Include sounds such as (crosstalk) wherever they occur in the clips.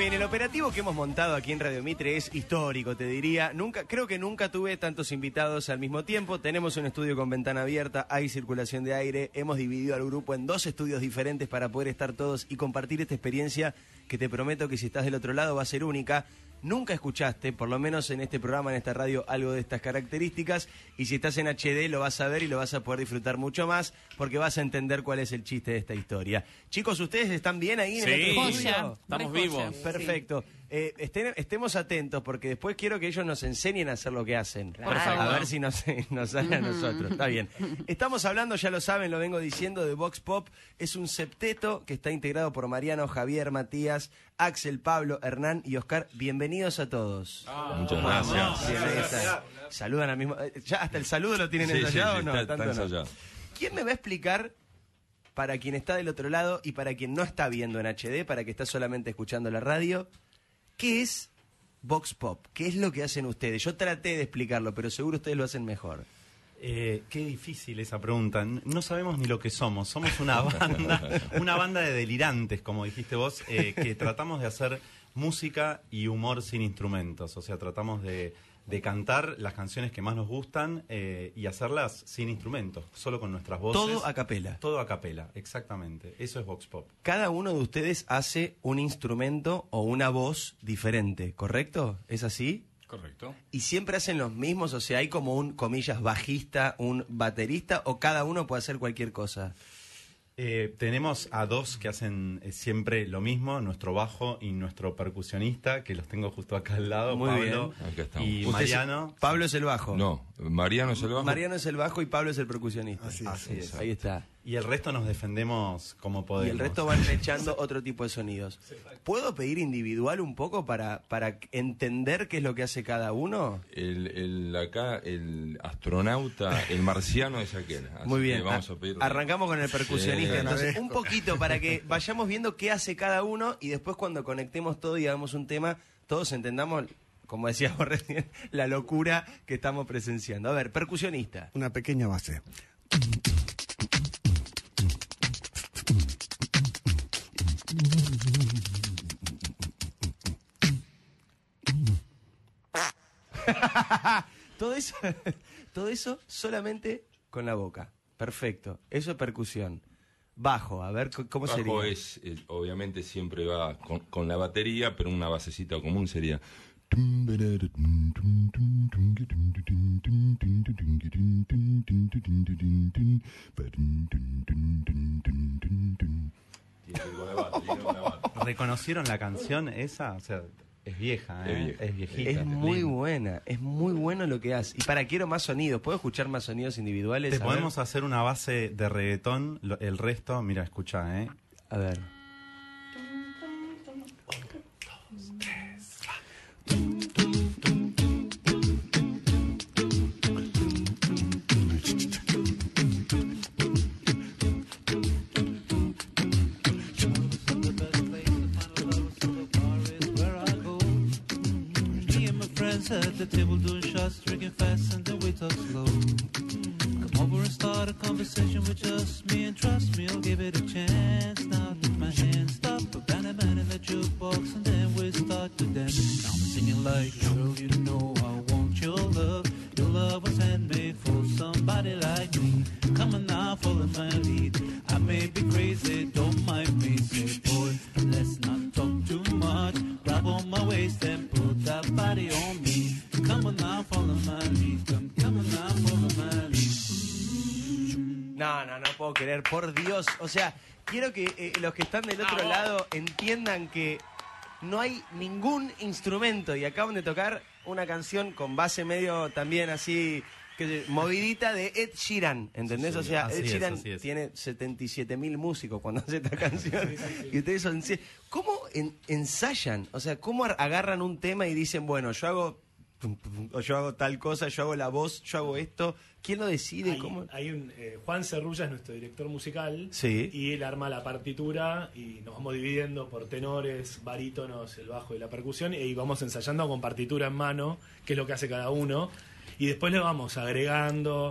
bien, el operativo que hemos montado aquí en Radio Mitre es histórico, te diría. Nunca, creo que nunca tuve tantos invitados al mismo tiempo. Tenemos un estudio con ventana abierta, hay circulación de aire. Hemos dividido al grupo en dos estudios diferentes para poder estar todos y compartir esta experiencia que te prometo que si estás del otro lado va a ser única. Nunca escuchaste, por lo menos en este programa, en esta radio, algo de estas características. Y si estás en HD lo vas a ver y lo vas a poder disfrutar mucho más porque vas a entender cuál es el chiste de esta historia. Chicos, ¿ustedes están bien ahí en Sí. el? Estamos vivos. Perfecto. Eh, estén- estemos atentos porque después quiero que ellos nos enseñen a hacer lo que hacen. Claro. A ver si nos, (laughs) nos sale a nosotros. Está bien. Estamos hablando, ya lo saben, lo vengo diciendo, de Vox Pop. Es un septeto que está integrado por Mariano, Javier, Matías, Axel, Pablo, Hernán y Oscar. Bienvenidos a todos. Muchas gracias. Bien, ahí. Saludan al mismo. eh, ¿Ya hasta el saludo lo tienen Sí, ensayado sí, o no? está- está Tanto no. ¿Quién me va a explicar, para quien está del otro lado y para quien no está viendo en HD, para que está solamente escuchando la radio, qué es Vox Pop? ¿Qué es lo que hacen ustedes? Yo traté de explicarlo, pero seguro ustedes lo hacen mejor. Eh, qué difícil esa pregunta. No sabemos ni lo que somos. Somos una (laughs) banda, una banda de delirantes, como dijiste vos, eh, que tratamos de hacer música y humor sin instrumentos. O sea, tratamos de, de cantar las canciones que más nos gustan eh, y hacerlas sin instrumentos, solo con nuestras voces. Todo a capela. Todo a capela, exactamente. Eso es Vox Pop. Cada uno de ustedes hace un instrumento o una voz diferente, ¿correcto? ¿Es así? Correcto. ¿Y siempre hacen los mismos? O sea, ¿hay como un, comillas, bajista, un baterista o cada uno puede hacer cualquier cosa? Eh, tenemos a dos que hacen eh, siempre lo mismo, nuestro bajo y nuestro percusionista, que los tengo justo acá al lado, Muy Pablo bien. Acá estamos. y es- Mariano. Pablo es el bajo. No, Mariano es el bajo. Mariano es el bajo y Pablo es el percusionista. Así es. Así es. Ahí está. Y el resto nos defendemos como podemos. Y el resto van (laughs) echando otro tipo de sonidos. ¿Puedo pedir individual un poco para, para entender qué es lo que hace cada uno? El, el- acá, el astronauta, el marciano es aquel. Así Muy que bien. Vamos A- a pedir. Arrancamos con el percusionista. Sí. Entonces, un (laughs) poquito para que vayamos viendo qué hace cada uno y después cuando conectemos todo y hagamos un tema, todos entendamos, como decíamos (laughs) recién, la locura que estamos presenciando. A ver, percusionista. Una pequeña base. (laughs) Todo eso, (laughs) todo eso solamente con la boca. Perfecto. Eso es percusión. Bajo, a ver cómo Bajo sería. es, eh, obviamente siempre va con, con la batería, pero una basecita común sería. Tiene tiene. ¿Reconocieron la canción esa? O sea, es vieja, Es ¿eh? vieja. Es viejita. Es muy buena, es muy bueno lo que hace. Y para quiero más sonidos, ¿puedo escuchar más sonidos individuales? Te A ver. podemos hacer una base de reggaetón, lo- el resto, mira, escucha, ¿eh? A ver. Me and my friends at the table doing shots, drinking fast, and then we talk slow. Come over and start a conversation with just me, and trust me, I'll give it a chance. Now take my hand, stop, put down a man in the jukebox, and then we start to dance. Now I'm singing like, girl, you know I want your love. Your love was handmade for somebody like me. Come on now, follow my lead. I may be crazy, don't mind me. Say, boy, creer, por Dios. O sea, quiero que eh, los que están del otro lado entiendan que no hay ningún instrumento y acaban de tocar una canción con base medio también así que movidita de Ed Sheeran, ¿entendés? Sí, o sea, Ed Sheeran es. tiene 77 mil músicos cuando hace esta canción y ustedes son. ¿Cómo en- ensayan? O sea, ¿cómo ar- agarran un tema y dicen, bueno, yo hago pum, pum, o yo hago tal cosa, yo hago la voz, yo hago esto? ¿Quién lo decide? Hay, ¿Cómo? hay un, eh, Juan Cerrulla es nuestro director musical Sí. y él arma la partitura y nos vamos dividiendo por tenores, barítonos, el bajo y la percusión y vamos ensayando con partitura en mano, que es lo que hace cada uno, y después le vamos agregando,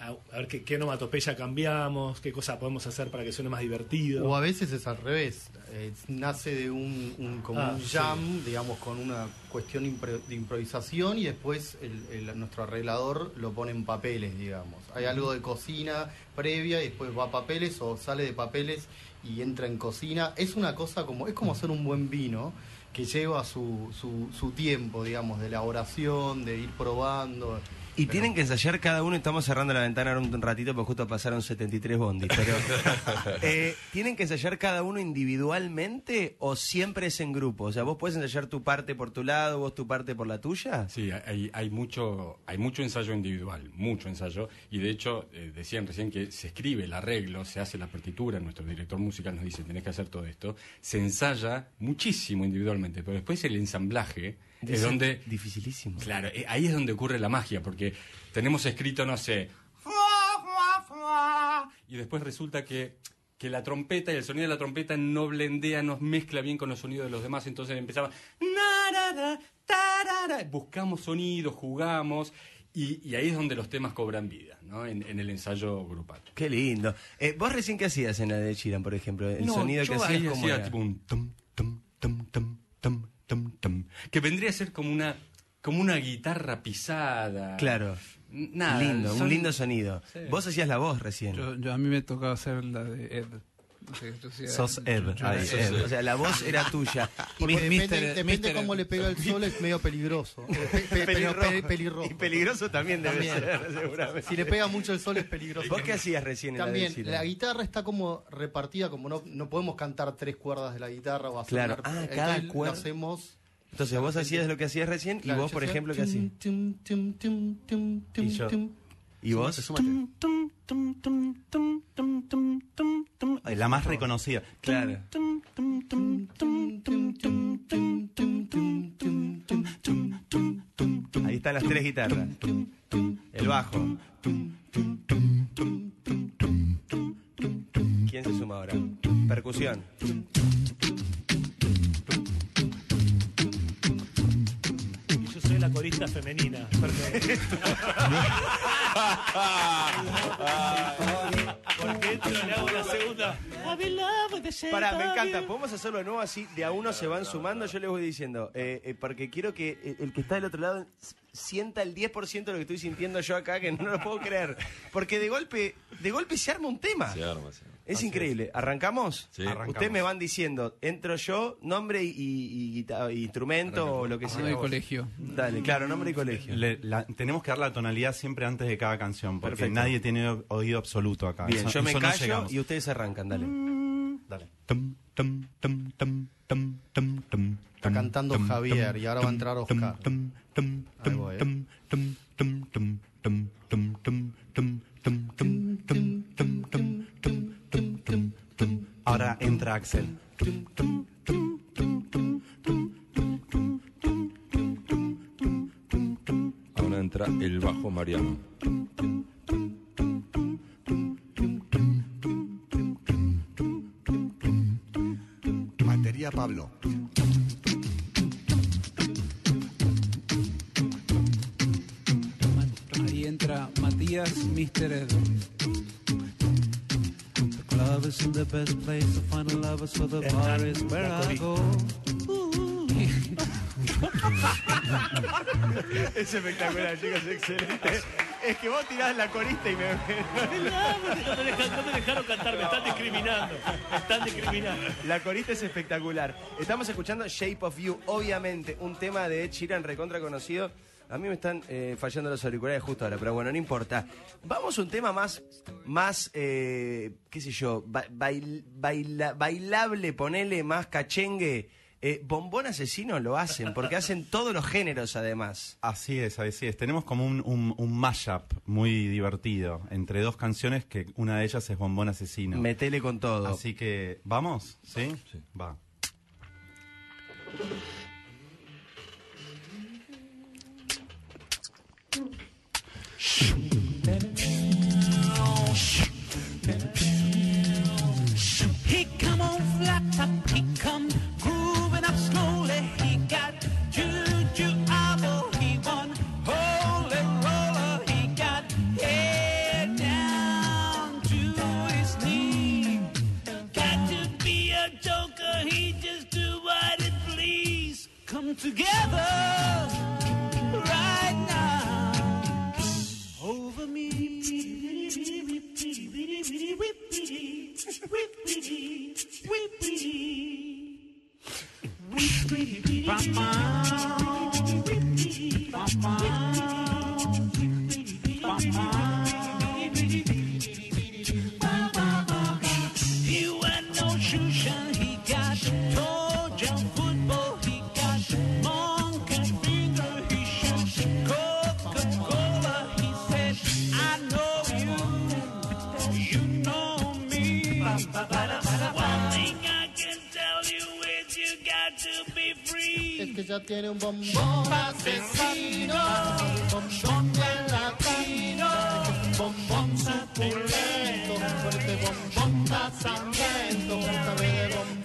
a, a ver qué, qué onomatopeya cambiamos, qué cosa podemos hacer para que suene más divertido. O a veces es al revés, eh, nace de un, un- como Ah, un sí. jam, digamos, con una cuestión impro- de improvisación y después el- el- nuestro arreglador lo pone en papeles, digamos. Hay algo de cocina previa y después va a papeles o sale de papeles y entra en cocina. Es una cosa como, es como hacer un buen vino que lleva su, su, su tiempo, digamos, de elaboración, de ir probando. Y Pero- tienen que ensayar cada uno, estamos cerrando la ventana ahora un ratito porque justo pasaron 73 bondis, pero (laughs) eh, ¿tienen que ensayar cada uno individualmente o siempre es en grupo? O sea, vos puedes ensayar tu parte por tu lado, vos tu parte por la tuya. Sí, hay, hay, mucho, hay mucho ensayo individual, mucho ensayo. Y de hecho, eh, decían recién que se escribe el arreglo, se hace la partitura, nuestro director musical nos dice, tenés que hacer todo esto. Se ensaya muchísimo individualmente, pero después el ensamblaje Dicen, es donde... Dificilísimo. Claro, eh, ahí es donde ocurre la magia, porque tenemos escrito, no sé, y después resulta que, que, la trompeta y el sonido de la trompeta no blendea, no mezcla bien con los sonidos de los demás, entonces empezaba... Buscamos sonidos, jugamos. Y, ahí es donde los temas cobran vida, ¿no? En, el ensayo grupal. Qué lindo. Eh, ¿Vos recién qué hacías en la de Chiran, por ejemplo? El sonido que hacías ahí como hacía tipo un tum, tum, tum, tum, que vendría a ser como una, como una guitarra pisada. Claro. Nada, lindo, son- un lindo sonido. Sí. Vos hacías la voz recién. Yo, yo- a mí me tocaba hacer la de Ed. No sé, yo hacía- Sos Ed, yo- Ed. O sea, la voz era tuya. (laughs) Porque depende, depende Mister- cómo le pega el sol, es medio peligroso. (laughs) Pe- pe- pero pe- pelirrojo. Y peligroso también debe También. ser, (laughs) seguramente. Si le pega mucho el sol es peligroso. ¿Vos qué hacías recién en la de También, la guitarra está como repartida, como no, no podemos cantar tres cuerdas de la guitarra o hacer Claro. una- Ah, cada lo cuerda- hacemos. Entonces vos hacías lo que hacías recién y vos, por hacía ejemplo, ¿qué hacías? Y yo-. ¿Y vos? Sumate. Eh, La más reconocida. Claro. Ahí están las tres guitarras. El bajo. ¿Quién se suma ahora? Percusión. Soy la corista femenina. Perfecto. Porque (laughs) entro, le hago la segunda. Pará, me encanta. ¿Podemos hacerlo de nuevo así? De a uno se van sumando. Yo les voy diciendo. eh, eh, porque quiero que el, el que está del otro lado sienta el 10% de lo que estoy sintiendo yo acá, que no lo puedo creer. Porque de golpe, de golpe se arma un tema. Se arma, se arma. Es increíble. ¿Arrancamos? Sí. Arrancamos. Ustedes me van diciendo, entro yo, nombre y, y- y y instrumento o lo que sea. Ah, de colegio. Dale, claro, nombre y colegio. Le- la- tenemos que dar la tonalidad siempre antes de cada canción, porque Perfecto. nadie tiene oído absoluto acá. Bien, Eso- yo me no callo y ustedes arrancan, dale. Dale. Tum, tum, tum, tum, tum, tum, tum, Está cantando tum, Javier tum, y ahora va a tum, entrar tum, Oscar. Axel. Ahora entra el bajo Mariano. Es que vos tirás la corista y me... No te, dejan- no te dejaron cantar, me están discriminando. Me están discriminando. La corista es espectacular. Estamos escuchando Shape of You, obviamente, un tema de Ed Sheeran recontra conocido. A mí me están eh, fallando los auriculares justo ahora, pero bueno, no importa. Vamos a un tema más, más eh, qué sé yo, ba- bail- baila- bailable, ponele más cachengue. Eh, Bombón Asesino lo hacen, porque hacen todos los géneros además. Así es, así es. Tenemos como un, un, un mashup muy divertido entre dos canciones que una de ellas es Bombón Asesino. Metele con todo. Así que, ¿vamos? ¿Sí? Sí. Va. He come on flat top, que ya tiene un bombón asesino, bombón bien latino, bombón suculento, este bombón más hambriento, sabe de bombón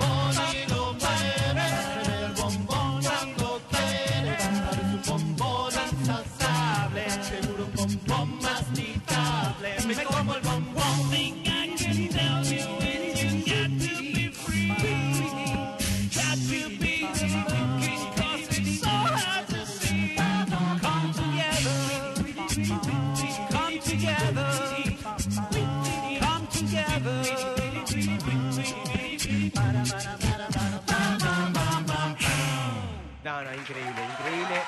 No, no, increíble, increíble.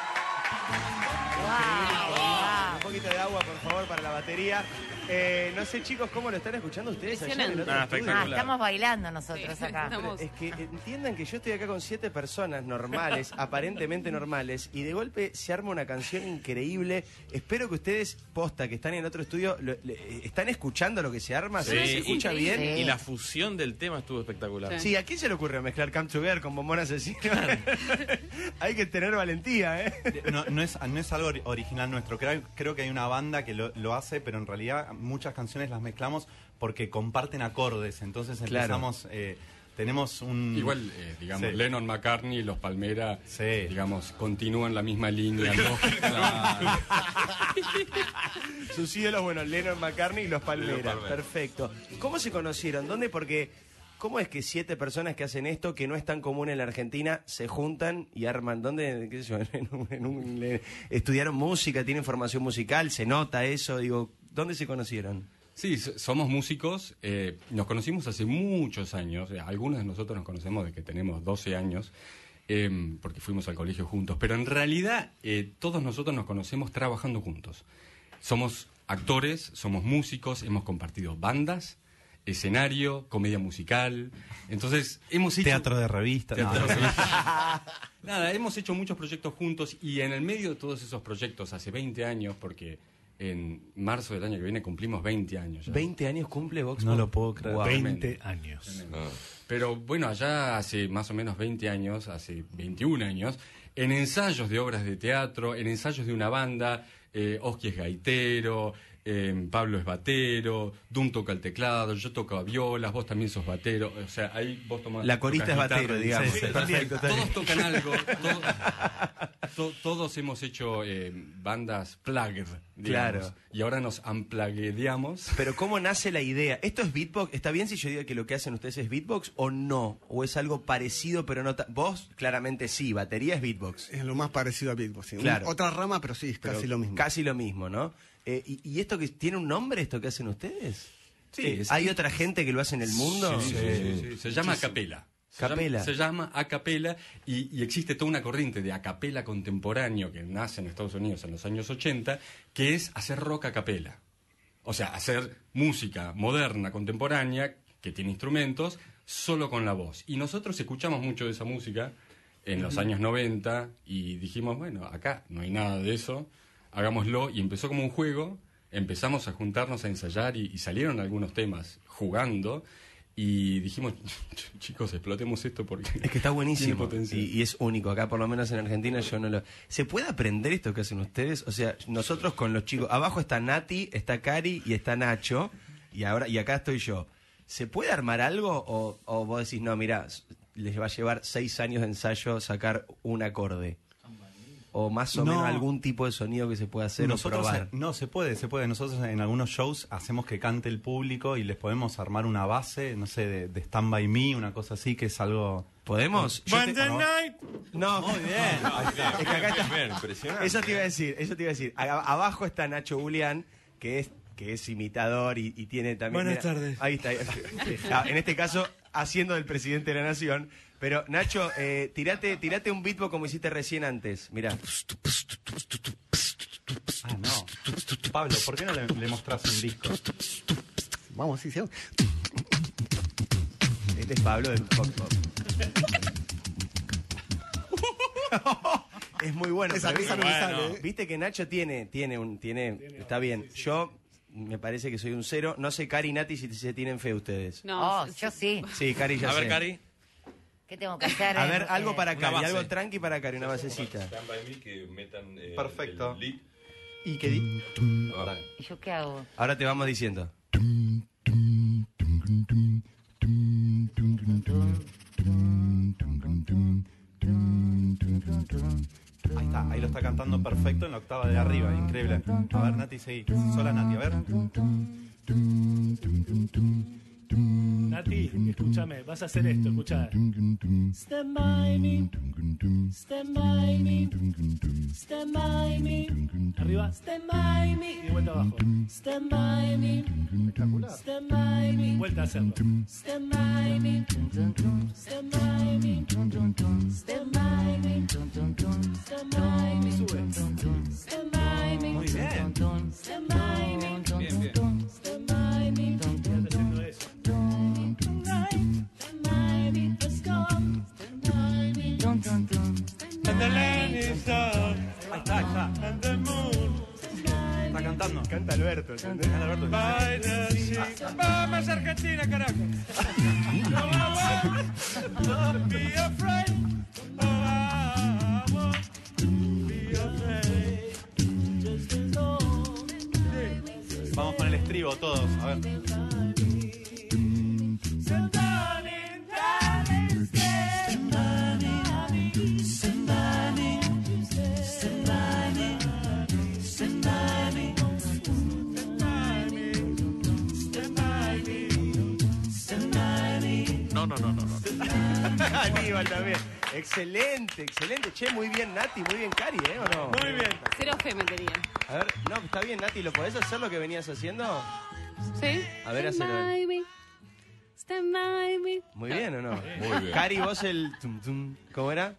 Un poquito de agua, por favor, para la batería. Eh, no sé, chicos, cómo lo están escuchando ustedes allá en el otro estudio? Ah, estamos bailando nosotros Sí, acá. estamos- Es que entiendan que yo estoy acá con siete personas normales, (laughs) aparentemente normales, y de golpe se arma una canción increíble. Espero que ustedes, posta, que están en otro estudio, lo- le- ¿están escuchando lo que se arma? ¿Se, Sí. se escucha bien? Sí. Y la fusión del tema estuvo espectacular. Sí, ¿a quién se le ocurre mezclar Come Together con Bombón Asesino? (laughs) hay que tener valentía, ¿eh? No, no es, no es algo ori- original nuestro. Creo, creo que hay una banda que lo, lo hace, pero en realidad muchas canciones las mezclamos porque comparten acordes. Entonces Claro. empezamos. eh, tenemos un. Igual, eh, digamos, Sí. Lennon McCartney y los Palmera, Sí. digamos, continúan la misma línea. ¿no? (laughs) Claro. Sus ídolos, bueno, Lennon McCartney y los Palmeras. Palmeras. Perfecto. ¿Cómo se conocieron? ¿Dónde? Porque, ¿cómo es que siete personas que hacen esto, que no es tan común en la Argentina, se juntan y arman? ¿Dónde? ¿Qué sé yo? (laughs) ¿Estudiaron música? ¿Tienen formación musical? ¿Se nota eso? Digo, ¿dónde se conocieron? Sí, so- somos músicos. eh, nos conocimos hace muchos años. eh, algunos de nosotros nos conocemos desde que tenemos 12 años, eh, porque fuimos al colegio juntos. Pero en realidad, eh, todos nosotros nos conocemos trabajando juntos. Somos actores, somos músicos, hemos compartido bandas, escenario, comedia musical. Entonces, hemos hecho. Teatro de revista. Teatro de no revista. (laughs) Nada, hemos hecho muchos proyectos juntos y en el medio de todos esos proyectos, hace 20 años, porque en marzo del año que viene cumplimos 20 años. ya. ¿20 años cumple Vox No lo puedo creer. Guau. 20 años. Pero bueno, allá hace más o menos 20 años, hace 21 años, en ensayos de obras de teatro, en ensayos de una banda, eh, Oski es gaitero, eh, Pablo es batero, Dum toca el teclado, yo toco violas, vos también sos batero, o sea, ahí vos tomás... La corista es batero, guitarra, digamos. sí, sí, Perfecto, Todos tocan algo, to- to- todos hemos hecho eh, bandas plugged, digamos, Claro. y ahora nos unpluguedeamos. Pero ¿cómo nace la idea? ¿Esto es beatbox? ¿Está bien si yo diga que lo que hacen ustedes es beatbox o no? ¿O es algo parecido pero no Vos claramente sí, batería es beatbox. Es lo más parecido a beatbox. sí. Claro. Otra rama, pero sí, es Pero casi lo mismo. Casi lo mismo, ¿no? Eh, y, y esto que tiene un nombre, esto que hacen ustedes? Sí, Eh, ¿Hay otra gente que lo hace en el mundo? Sí, sí. Se llama llama- Capela. Se llama acapela y, y existe toda una corriente de acapela contemporáneo que nace en Estados Unidos en los años 80, que es hacer rock a capela. O sea, hacer música moderna, contemporánea, que tiene instrumentos, solo con la voz. Y nosotros escuchamos mucho de esa música en los años 90 y dijimos, bueno, acá no hay nada de eso, hagámoslo. Y empezó como un juego, empezamos a juntarnos a ensayar y, y salieron algunos temas jugando. Y dijimos, (laughs) chicos, explotemos esto porque Es que está (laughs) buenísimo y, y es único. Acá, por lo menos en Argentina, yo no lo. ¿Se puede aprender esto que hacen ustedes? O sea, nosotros con los chicos. Abajo está Nati, está Cari y está Nacho. Y ahora y acá estoy yo. ¿Se puede armar algo o, o vos decís, no, mira, les va a llevar seis años de ensayo sacar un acorde? O más o No. menos algún tipo de sonido que se pueda hacer Nosotros, o probar. eh, no, se puede, se puede. Nosotros en algunos shows hacemos que cante el público y les podemos armar una base, no sé, de, de Stand By Me, una cosa así, que es algo... ¿Podemos? Te- ¿no? No, Muy bien. (laughs) Es que acá está-. Eso te iba a decir, eso te iba a decir. A- abajo está Nacho Julián, que es que es imitador y, y tiene también. Buenas tardes. Ahí está. (laughs) En este caso, haciendo del presidente de la nación. Pero Nacho, eh, tirate, tirate un beatbox como hiciste recién antes. Mirá. Ah, no. Pablo, ¿por qué no le, le mostrás un disco? Vamos, sí, sí. Este es Pablo del Pop Pop. es muy bueno. Esa pero risa viste- no me sale, ¿eh? Viste que Nacho tiene, tiene un, tiene, está bien. Yo me parece que soy un cero. No sé, Cari y Nati, si se tienen fe ustedes. No, yo sí. Sí, Cari ya A ver, sé. Cari. ¿Qué tengo que hacer? A ver, algo para Cari, algo tranqui para Cari, una basecita. Que metan eh, Perfecto. el lead. Y que di- ¿Y yo qué hago? Ahora te vamos diciendo. Ahí está, ahí lo está cantando perfecto en la octava de arriba, increíble. A ver, Nati, seguí. Sola Nati, a ver. Nati, escúchame, vas a hacer esto, escucha. Stand by me, stand by me, stand by me. Arriba, stand by me. Y de vuelta abajo. Stand by me, stand by me. Vuelta a hacerlo. Stand by me, stand by me, stand by me, stand by me. Sube. Stand by me, stand by me, Bien, bien. Está cantando. Canta Alberto, ¿entendés? Canta Alberto. the sea. Vamos, Argentina, carajo. Don't be afraid. I won't be afraid. Just as long Vamos con el estribo todos. A ver. Aníbal también. Excelente, excelente. Che, muy bien Nati, muy bien Cari, ¿eh? ¿O no? Muy bien. Cero fe me tenía. A ver, no, está bien Nati, ¿lo podés hacer lo que venías haciendo? ¿Sí? A ver, me. Stand by me. Muy bien, ¿o no? Muy bien. (laughs) Cari, vos el... tum, tum, ¿Cómo era?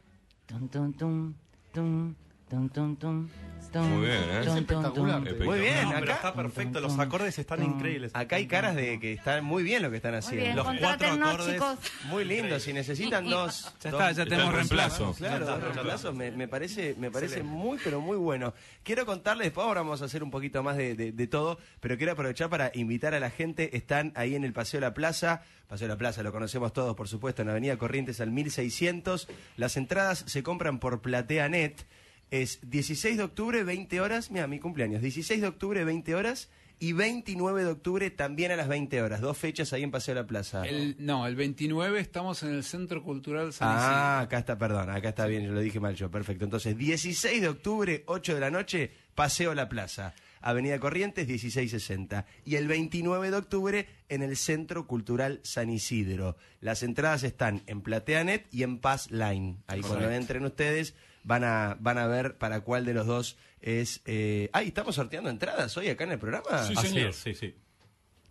Tum, tum, tum, tum, tum, tum, tum, Muy bien, ¿eh? Es espectacular. Muy bien, No, pero acá, está perfecto. Los acordes están increíbles. acá hay caras de que está muy bien lo que están bien, haciendo. Los cuatro acordes. chicos. Muy lindo, si necesitan dos... Ya está, ya tenemos reemplazo. reemplazo. Claro, dos reemplazos me, me parece, me parece muy, pero muy bueno. Quiero contarles, después ahora vamos a hacer un poquito más de, de- de todo, pero quiero aprovechar para invitar a la gente. Están ahí en el Paseo de la Plaza. Paseo de la Plaza lo conocemos todos, por supuesto, en Avenida Corrientes al 1600. Las entradas se compran por PlateaNet. Es 16 de octubre, 20 horas. Mira, mi cumpleaños. 16 de octubre, 20 horas. Y 29 de octubre también a las 20 horas. Dos fechas ahí en Paseo de la Plaza. El, no, el 29 estamos en el Centro Cultural San Ah, Isidro. acá está, perdón, acá está bien, yo lo dije mal yo, perfecto. Entonces, 16 de octubre, 8 de la noche, Paseo La Plaza, Avenida Corrientes, 1660. Y el 29 de octubre, en el Centro Cultural San Isidro. Las entradas están en PlateaNet y en Pass Line. Ahí cuando entren ustedes van a, van a ver para cuál de los dos es... Eh... Ah, ¿y estamos sorteando entradas hoy acá en el programa? Sí, señor. sí, sí.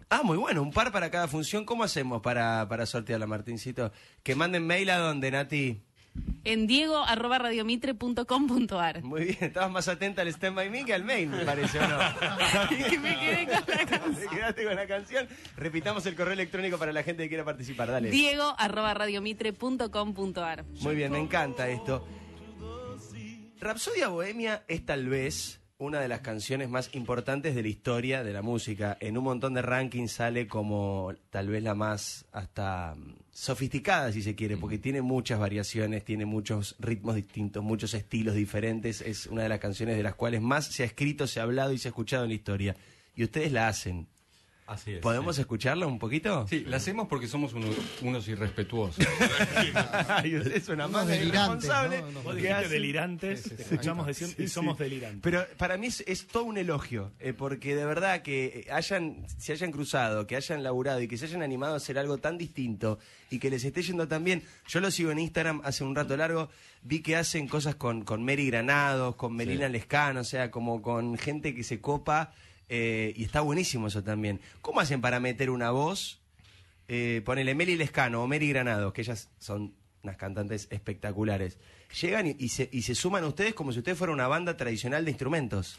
Ah, muy bueno, un par para cada función. ¿Cómo hacemos para, para sortearla, Martincito? Que manden mail a donde, Nati. En diego arroba radiomitre.com.ar. Muy bien, estabas más atenta al Stand By Me que al mail, me parece, ¿o no? (laughs) Y me quedé con la (laughs) canción. Te quedaste con la canción. Repitamos el correo electrónico para la gente que quiera participar, dale. Diego arroba radiomitre.com.ar. Muy bien, me encanta esto. Rapsodia Bohemia es tal vez una de las canciones más importantes de la historia de la música. En un montón de rankings sale como tal vez la más hasta mm, sofisticada, si se quiere, porque tiene muchas variaciones, tiene muchos ritmos distintos, muchos estilos diferentes. Es una de las canciones de las cuales más se ha escrito, se ha hablado y se ha escuchado en la historia. Y ustedes la hacen. Así es. ¿Podemos escucharla un poquito? Sí, la hacemos porque somos uno- unos irrespetuosos. (laughs) Ay, es una Unos delirantes, irresponsable. ¿no? Unos Vos hace- delirantes, te escuchamos decir y somos sí. delirantes. Pero para mí es, es todo un elogio, eh, porque de verdad que eh, hayan, se hayan cruzado, que hayan laburado y que se hayan animado a hacer algo tan distinto y que les esté yendo tan bien. Yo lo sigo en Instagram hace un rato largo, vi que hacen cosas con, con Mary Granados, con Melina Lescano, o sea, como con gente que se copa eh, y está buenísimo eso también. ¿Cómo hacen para meter una voz? Eh, ponele Meli Lescano o Mary Granados, que ellas son unas cantantes espectaculares. Llegan y, y se, y se suman a ustedes como si ustedes fueran una banda tradicional de instrumentos.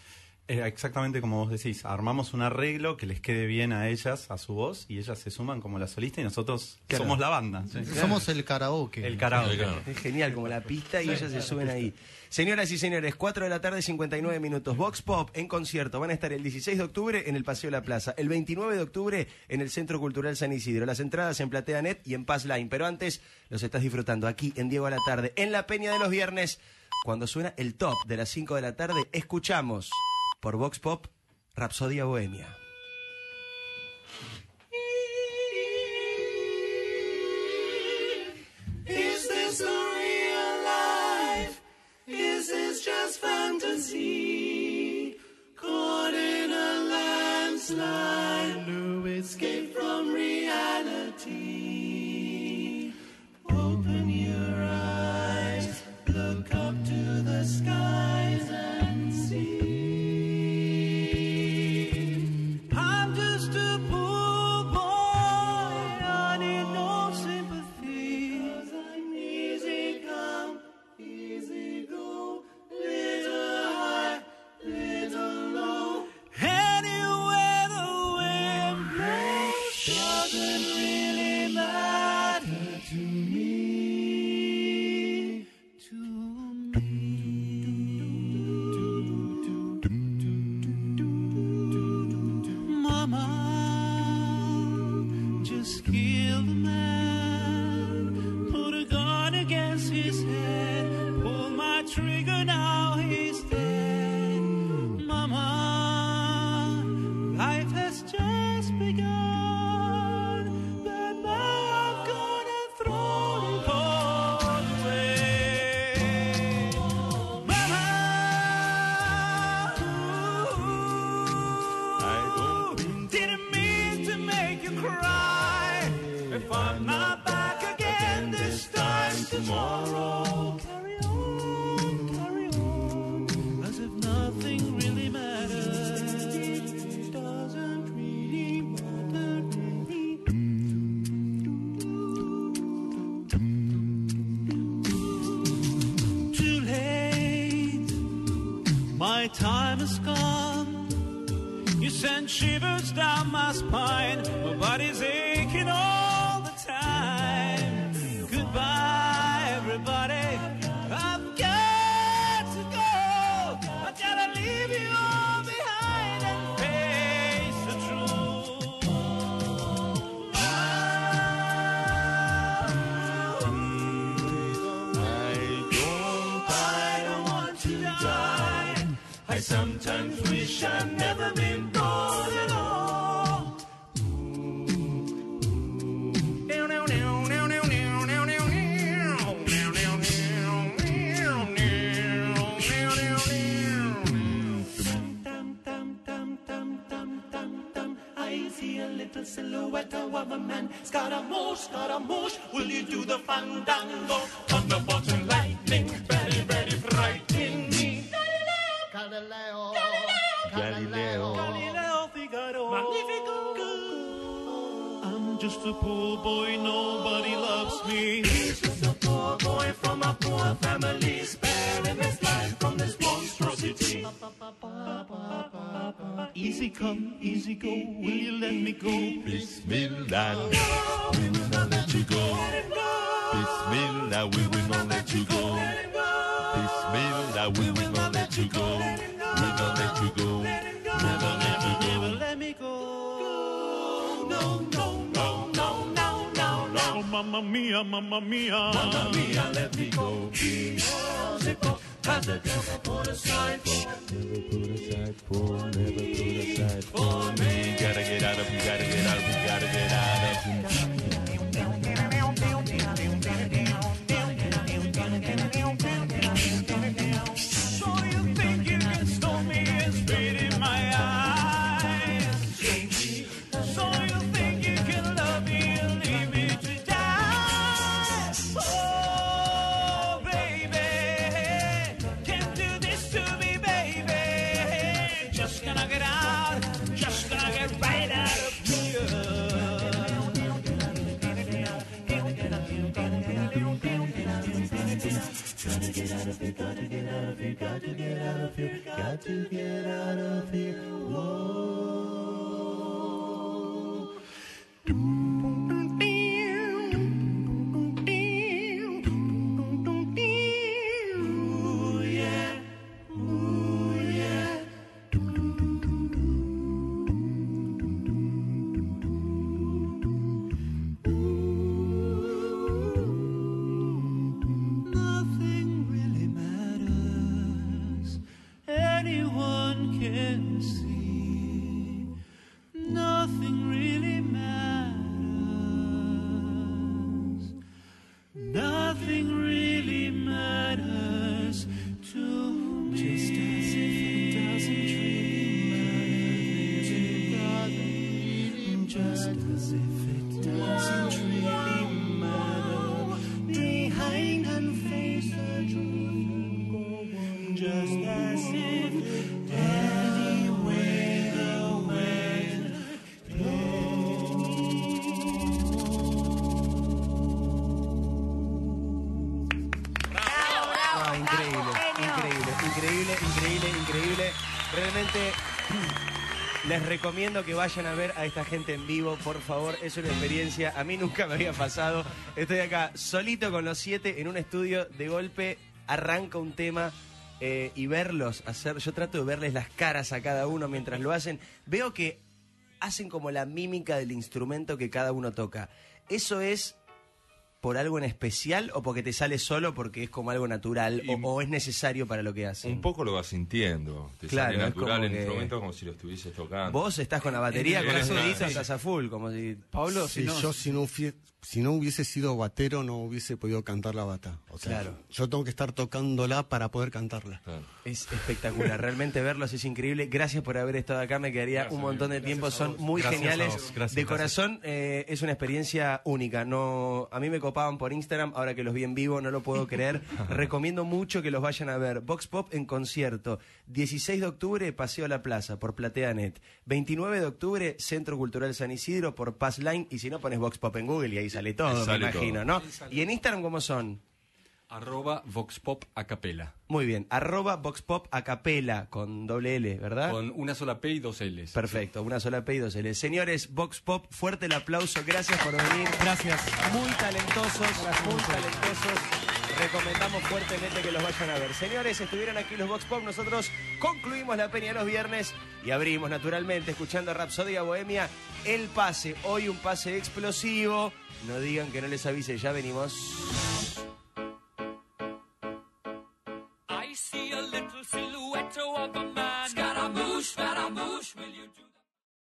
Eh, exactamente como vos decís, armamos un arreglo que les quede bien a ellas, a su voz, y ellas se suman como la solista y nosotros Claro. somos la banda. sí. Somos el karaoke. El karaoke. Es genial, como la pista y ellas se suben ahí. Señoras y señores, 4 de la tarde, 59 minutos. Vox Pop en concierto. Van a estar el 16 de octubre en el Paseo de la Plaza, el 29 de octubre en el Centro Cultural San Isidro. Las entradas en PlateaNet y en Paz Line. Pero antes los estás disfrutando aquí en Diego a la tarde, en la Peña de los Viernes. Cuando suena el top de las 5 de la tarde, escuchamos por Vox Pop Rapsodia Bohemia. Is this a real life? Is this just fantasy? Caught in a landslide, no escape from reality. Me. He's just a poor boy from a poor family, sparing his life from this monstrosity. Easy come, easy go, will you let me go? Bismillah, we will not let you go. Bismillah, we will not let you go. mamma mia, mamma mia. Mamma mia, let me go. Musical. Had the devil put aside for, never put aside for, never put aside for me. Gotta get out of, you gotta get out of, you gotta get out of. Les recomiendo que vayan a ver a esta gente en vivo, por favor. Es una experiencia, a mí nunca me había pasado. Estoy acá solito con los siete en un estudio, de golpe arranca un tema. eh, y verlos hacer, yo trato de verles las caras a cada uno mientras lo hacen. Veo que hacen como la mímica del instrumento que cada uno toca. ¿Eso es por algo en especial o porque te sale solo porque es como algo natural o, o es necesario para lo que hacen? Un poco lo vas sintiendo. Te Claro, sale es natural el que- instrumento como si lo estuvieses tocando. Vos estás con la batería, con los deditos, estás a full, como si... Pablo, Si si no, yo si no, fui- si no hubiese sido batero no hubiese podido cantar la bata. O sea, Claro. yo tengo que estar tocándola para poder cantarla. Es espectacular, realmente verlos es increíble. Gracias por haber estado acá, me quedaría un montón de tiempo, son muy Gracias geniales. gracias, de gracias. corazón eh, es una experiencia única. No, a mí me copaban por Instagram, ahora que los vi en vivo no lo puedo creer. (laughs) Recomiendo mucho que los vayan a ver. Vox Pop en concierto. 16 de octubre, Paseo a la Plaza por PlateaNet. 29 de octubre, Centro Cultural San Isidro por Passline. Y si no, pones Vox Pop en Google y ahí sale todo, Sale me imagino, todo. ¿no? Y en Instagram, ¿cómo son? Arroba Voxpop a capela. Muy bien, arroba Voxpop a capela con doble L, ¿verdad? Con una sola P y dos L's. Perfecto, una sola P y dos L. Señores, Vox Pop, fuerte el aplauso, gracias por venir. Gracias. Muy talentosos, muy talentosos. Recomendamos fuertemente que los vayan a ver. Señores, estuvieron aquí los Vox Pop, nosotros concluimos la peña los viernes y abrimos naturalmente, escuchando Rapsodia Bohemia, el pase. Hoy un pase explosivo. No digan que no les avise, ya venimos.